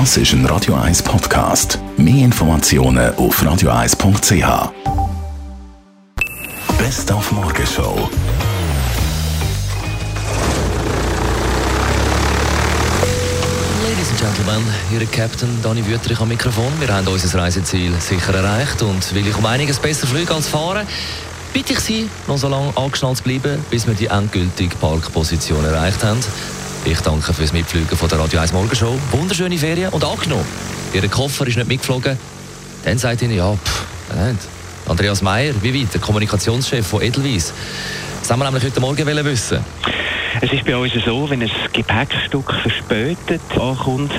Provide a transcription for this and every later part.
Das ist ein Radio 1 Podcast. Mehr Informationen auf radio1.ch. Best auf Morgenshow. Ladies and Gentlemen, Ihr Captain Dani Wüterich am Mikrofon. Wir haben unser Reiseziel sicher erreicht und will ich um einiges besser fliegen als fahren, bitte ich Sie, noch so lange angeschnallt zu bleiben, bis wir die endgültige Parkposition erreicht haben. Ich danke fürs Mitfliegen von der Radio 1 Morgenshow. Wunderschöne Ferien und angenommen, Ihr Koffer ist nicht mitgeflogen. Dann sagt Ihnen, ja, pff, nicht. Andreas Meyer, wie weit, der Kommunikationschef von Edelweiss. Das haben wir nämlich heute Morgen wissen. Es ist bei uns so, wenn ein Gepäckstück verspätet ankommt,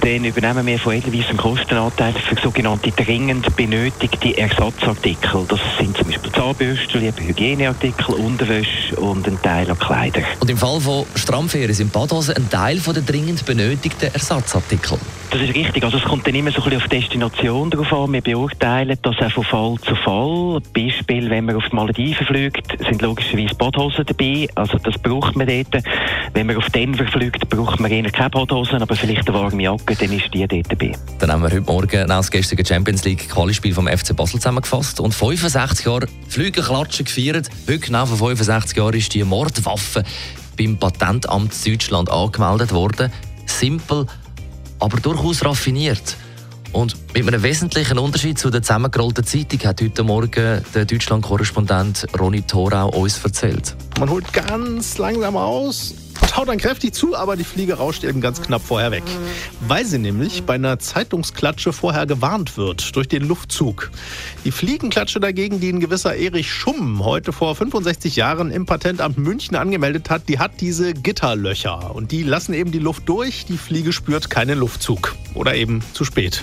dann übernehmen wir von Edelweiss einen Kostenanteil für sogenannte dringend benötigte Ersatzartikel. Das sind zum Beispiel Zahnbürsten, Hygieneartikel, Unterwäsche und ein Teil an Kleidern. Und im Fall von Strammferien sind Badhosen ein Teil der dringend benötigten Ersatzartikel. Das ist richtig. Also es kommt dann immer so ein bisschen auf die Destination drauf an. Wir beurteilen das auch von Fall zu Fall. Beispiel, wenn man auf die Malediven fliegt, sind logischerweise Badhosen dabei. Also das braucht man dort. Wenn man auf Denver fliegt, braucht man eher keine Badhosen, aber vielleicht eine warme Jacke, dann ist die dort dabei. Dann haben wir heute Morgen das gestrige Champions League Qualispiel vom FC Basel zusammengefasst und 65 Jahre Flüge klatschen gefeiert. Heute genau vor 65 Jahren ist die Mordwaffe beim Patentamt Deutschland angemeldet worden. Simpel aber durchaus raffiniert. Und mit einem wesentlichen Unterschied zu der zusammengerollten Zeitung hat heute Morgen der Deutschland-Korrespondent Ronny Thorau uns erzählt. Man holt ganz langsam aus und haut dann kräftig zu, aber die Fliege rauscht eben ganz knapp vorher weg. Weil sie nämlich bei einer Zeitungsklatsche vorher gewarnt wird durch den Luftzug. Die Fliegenklatsche dagegen, die ein gewisser Erich Schumm heute vor 65 Jahren im Patentamt München angemeldet hat, die hat diese Gitterlöcher. Und die lassen eben die Luft durch, die Fliege spürt keinen Luftzug. Oder eben zu spät.